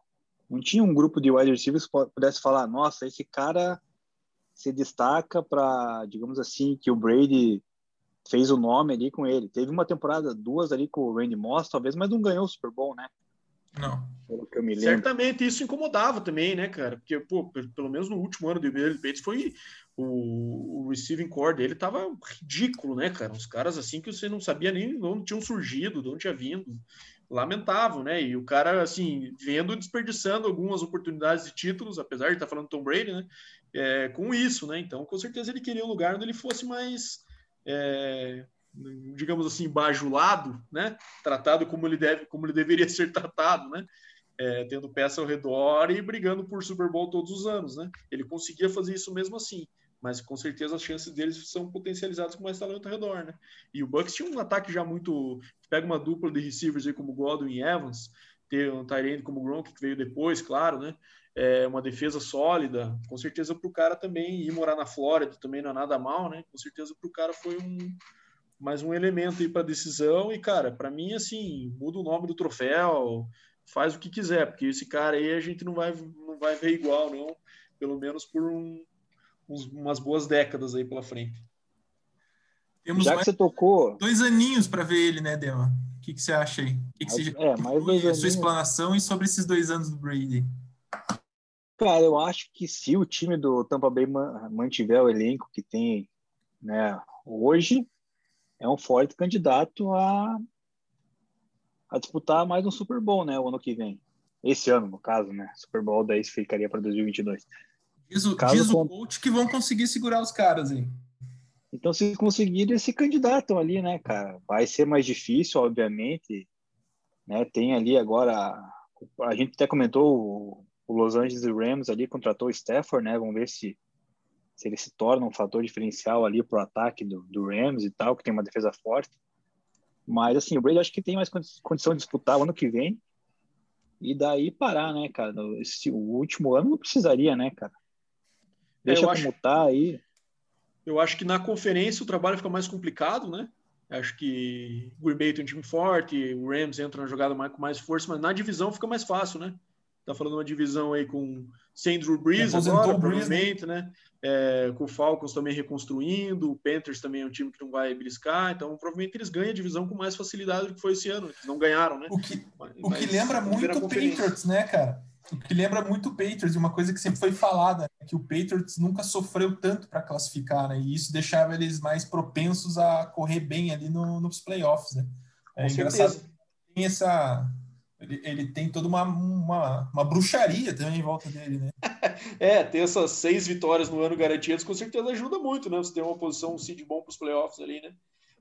Não tinha um grupo de wide receivers que pudesse falar, nossa, esse cara se destaca para, digamos assim, que o Brady fez o nome ali com ele. Teve uma temporada, duas ali com o Randy Moss, talvez, mas não ganhou o Super Bowl, né? Não. Pelo que eu me lembro. Certamente isso incomodava também, né, cara? Porque, pô, pelo menos no último ano do Bates foi o, o receiving core dele tava ridículo, né, cara? Uns caras assim que você não sabia nem de onde tinham surgido, de onde tinha vindo lamentável, né? E o cara, assim, vendo desperdiçando algumas oportunidades de títulos, apesar de estar tá falando Tom Brady, né? É, com isso, né? Então, com certeza ele queria um lugar onde ele fosse mais é, digamos assim, bajulado, né? Tratado como ele deve, como ele deveria [laughs] ser tratado, né? É, tendo peça ao redor e brigando por Super Bowl todos os anos, né? Ele conseguia fazer isso mesmo assim, mas com certeza as chances deles são potencializadas com mais talento ao redor, né? E o Bucks tinha um ataque já muito, pega uma dupla de receivers aí como Godwin e Evans, ter um Tyrande como Gronk que veio depois, claro, né? É uma defesa sólida, com certeza para o cara também ir morar na Flórida também não é nada mal, né? Com certeza para o cara foi um mais um elemento aí para decisão e cara, para mim assim muda o nome do troféu, faz o que quiser, porque esse cara aí a gente não vai não vai ver igual não, pelo menos por um, uns, umas boas décadas aí pela frente. Temos Já que você tocou dois aninhos para ver ele, né, Dema? O que, que você acha aí? O que, que você é, mais dois a sua explanação e sobre esses dois anos do Brady? Cara, eu acho que se o time do Tampa Bay mantiver o elenco que tem né, hoje, é um forte candidato a, a disputar mais um Super Bowl, né, o ano que vem. Esse ano, no caso, né? Super Bowl daí ficaria para 2022. Diz o, Caso diz o coach que vão conseguir segurar os caras aí. Então, se conseguirem, se candidatam ali, né, cara? Vai ser mais difícil, obviamente. Né? Tem ali agora. A gente até comentou o, o Los Angeles Rams ali, contratou o Stafford, né? Vamos ver se, se ele se torna um fator diferencial ali pro ataque do, do Rams e tal, que tem uma defesa forte. Mas, assim, o Brady acho que tem mais condi- condição de disputar o ano que vem. E daí parar, né, cara? Esse, o último ano não precisaria, né, cara? Deixa eu como acho- tá aí. Eu acho que na conferência o trabalho fica mais complicado, né? Acho que o Green Bay tem um time forte, o Rams entra na jogada mais, com mais força, mas na divisão fica mais fácil, né? Tá falando uma divisão aí com sem Drew Brees agora, Brees, provavelmente, né? É, com o Falcons também reconstruindo, o Panthers também é um time que não vai briscar, então provavelmente eles ganham a divisão com mais facilidade do que foi esse ano. Eles não ganharam, né? O que, Mas- o que lembra muito o. Patriots, né, cara? O que lembra muito o Patriots, e uma coisa que sempre foi falada, né, que o Patriots nunca sofreu tanto para classificar, né? E isso deixava eles mais propensos a correr bem ali no- nos playoffs, né? É Com engraçado certeza. que tem essa. Ele, ele tem toda uma, uma, uma bruxaria também em volta dele, né? [laughs] É, ter essas seis vitórias no ano garantidas com certeza ajuda muito, né? Você tem uma posição, um seed bom para os playoffs ali, né?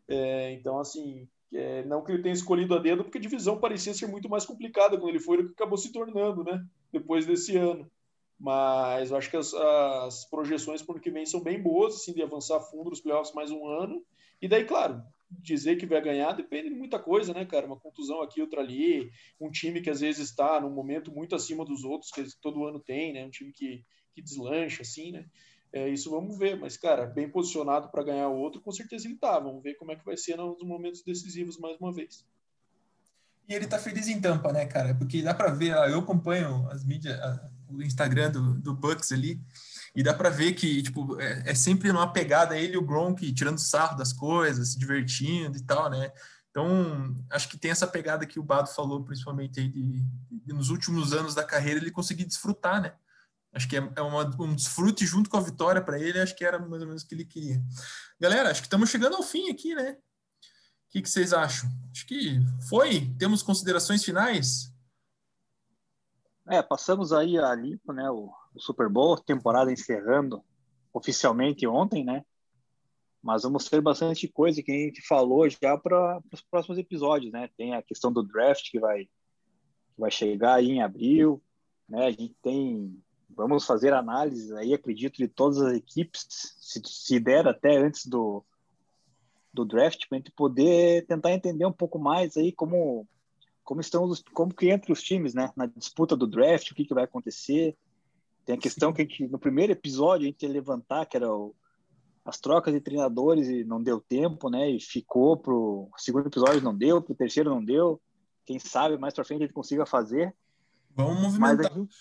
É, então, assim, é, não que ele tenha escolhido a dedo, porque a divisão parecia ser muito mais complicada quando ele foi do que acabou se tornando, né? Depois desse ano. Mas eu acho que as, as projeções para o ano que vem são bem boas, assim, de avançar fundo nos playoffs mais um ano. E daí, claro, dizer que vai ganhar depende de muita coisa, né, cara? Uma contusão aqui, outra ali, um time que às vezes está num momento muito acima dos outros, que todo ano tem, né? Um time que, que deslancha, assim, né? É, isso vamos ver, mas, cara, bem posicionado para ganhar outro, com certeza ele tá. Vamos ver como é que vai ser nos momentos decisivos mais uma vez. E ele tá feliz em Tampa, né, cara? Porque dá pra ver, eu acompanho as mídias, o Instagram do, do Bucks ali, e dá pra ver que, tipo, é, é sempre numa pegada ele e o Gronk tirando sarro das coisas, se divertindo e tal, né? Então, acho que tem essa pegada que o Bado falou, principalmente aí de, de nos últimos anos da carreira, ele conseguir desfrutar, né? Acho que é, é uma- um desfrute junto com a vitória para ele, acho que era mais ou menos o que ele queria. Galera, acho que estamos chegando ao fim aqui, né? O que, que vocês acham? Acho que foi. Temos considerações finais? É, passamos aí a limpo, né? O, o Super Bowl, temporada encerrando oficialmente ontem, né? Mas vamos ter bastante coisa que a gente falou já para os próximos episódios, né? Tem a questão do draft que vai, que vai chegar aí em abril, né? A gente tem. Vamos fazer análise aí, acredito, de todas as equipes, se, se der até antes do, do draft, para a gente poder tentar entender um pouco mais aí como como estão os, como que entram os times, né, na disputa do draft, o que, que vai acontecer. Tem a questão que a gente, no primeiro episódio a gente ia levantar, que era o, as trocas de treinadores e não deu tempo, né, e ficou pro segundo episódio não deu, pro terceiro não deu. Quem sabe mais para frente a gente consiga fazer. Vamos Mas movimentar. a gente,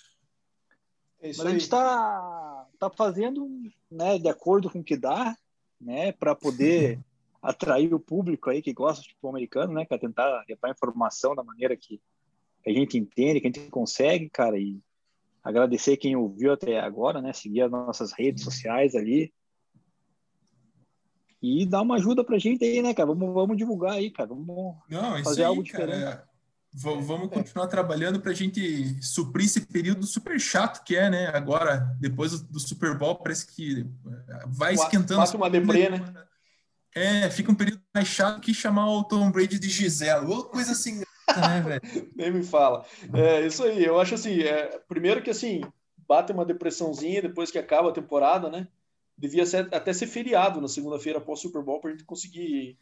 É isso mas a gente está tá fazendo, né, de acordo com o que dá, né, para poder [laughs] atrair o público aí que gosta de futebol americano, né, para tentar levar informação da maneira que, a gente entende, que a gente consegue, cara, e agradecer quem ouviu até agora, né, seguir as nossas redes sociais ali e dar uma ajuda pra gente aí, né, cara, vamos, vamos divulgar aí, cara, vamos Não, é fazer aí, algo cara. diferente. É, v- Vamos continuar trabalhando para a gente suprir esse período super chato que é, né? Agora, depois do- Super Bowl, parece que é, vai esquentando. quase uma deprê, né? É, fica um período mais chato que chamar o Tom Brady de Gisela. Ou coisa assim, né, [laughs] velho? Nem me fala. É isso aí. Eu acho assim, é, primeiro que assim, bate uma depressãozinha depois que acaba a temporada, né? Devia ser, até ser feriado na segunda-feira após o Super Bowl para a gente conseguir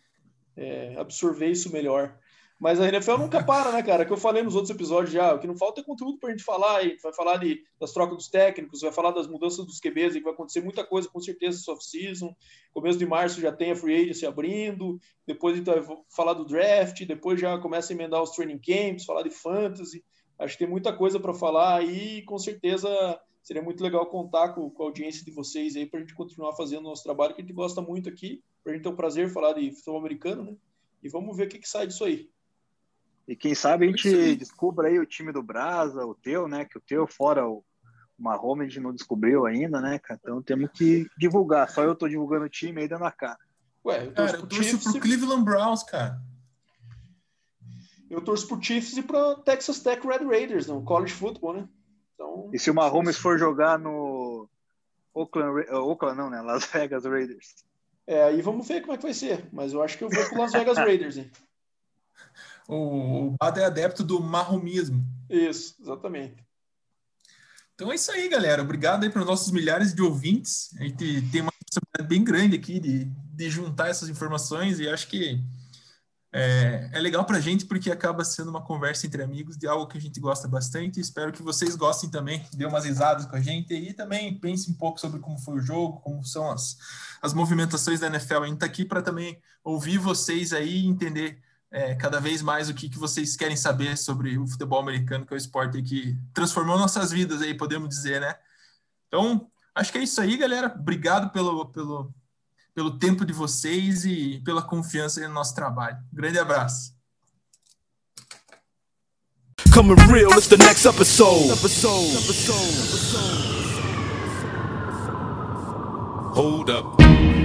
é, absorver isso melhor. Mas a NFL nunca para, né, cara? Que eu falei nos outros episódios já. O que não falta é conteúdo para a gente falar. E vai falar de, das trocas dos técnicos, vai falar das mudanças dos QBs, que vai acontecer muita coisa, com certeza, esse off-season. Começo de março já tem a free agency abrindo. Depois gente vai falar do draft. Depois já começa a emendar os training camps, falar de fantasy. Acho que tem muita coisa para falar aí. Com certeza seria muito legal contar com, com a audiência de vocês aí para a gente continuar fazendo o nosso trabalho, que a gente gosta muito aqui. Para a gente ter o prazer falar de futebol americano, né? E vamos ver o que, que sai disso aí. E quem sabe a gente descubra aí o time do Brasa, o teu, né? Que o teu, fora o Mahomes, a gente não descobriu ainda, né, cara? Então temos que divulgar. Só eu tô divulgando o time aí dando a cara. Ué, eu torço, cara, eu torço pro Cleveland Browns, cara. Eu torço pro Chiefs e pro Texas Tech Red Raiders, no college football, né? Então, e se o Mahomes for jogar no Oakland, Oakland não, né? Las Vegas Raiders. É, aí vamos ver como é que vai ser. Mas eu acho que eu vou pro Las Vegas [laughs] Raiders, hein? O, o Bado é adepto do marromismo. Isso, exatamente. Então é isso aí, galera. Obrigado aí para os nossos milhares de ouvintes. A gente tem uma responsabilidade bem grande aqui de, de juntar essas informações e acho que é, é legal para a gente porque acaba sendo uma conversa entre amigos de algo que a gente gosta bastante. Espero que vocês gostem também, dê umas risadas com a gente e também pense um pouco sobre como foi o jogo, como são as, as movimentações da NFL. A gente está aqui para também ouvir vocês aí e entender é, cada vez mais o que, que vocês querem saber sobre o futebol americano, que é o esporte que transformou nossas vidas aí, podemos dizer, né? Então, acho que é isso aí, galera. Obrigado pelo, pelo, pelo tempo de vocês e pela confiança no nosso trabalho. grande abraço. Coming real, it's the next episode. episode. episode. Hold up.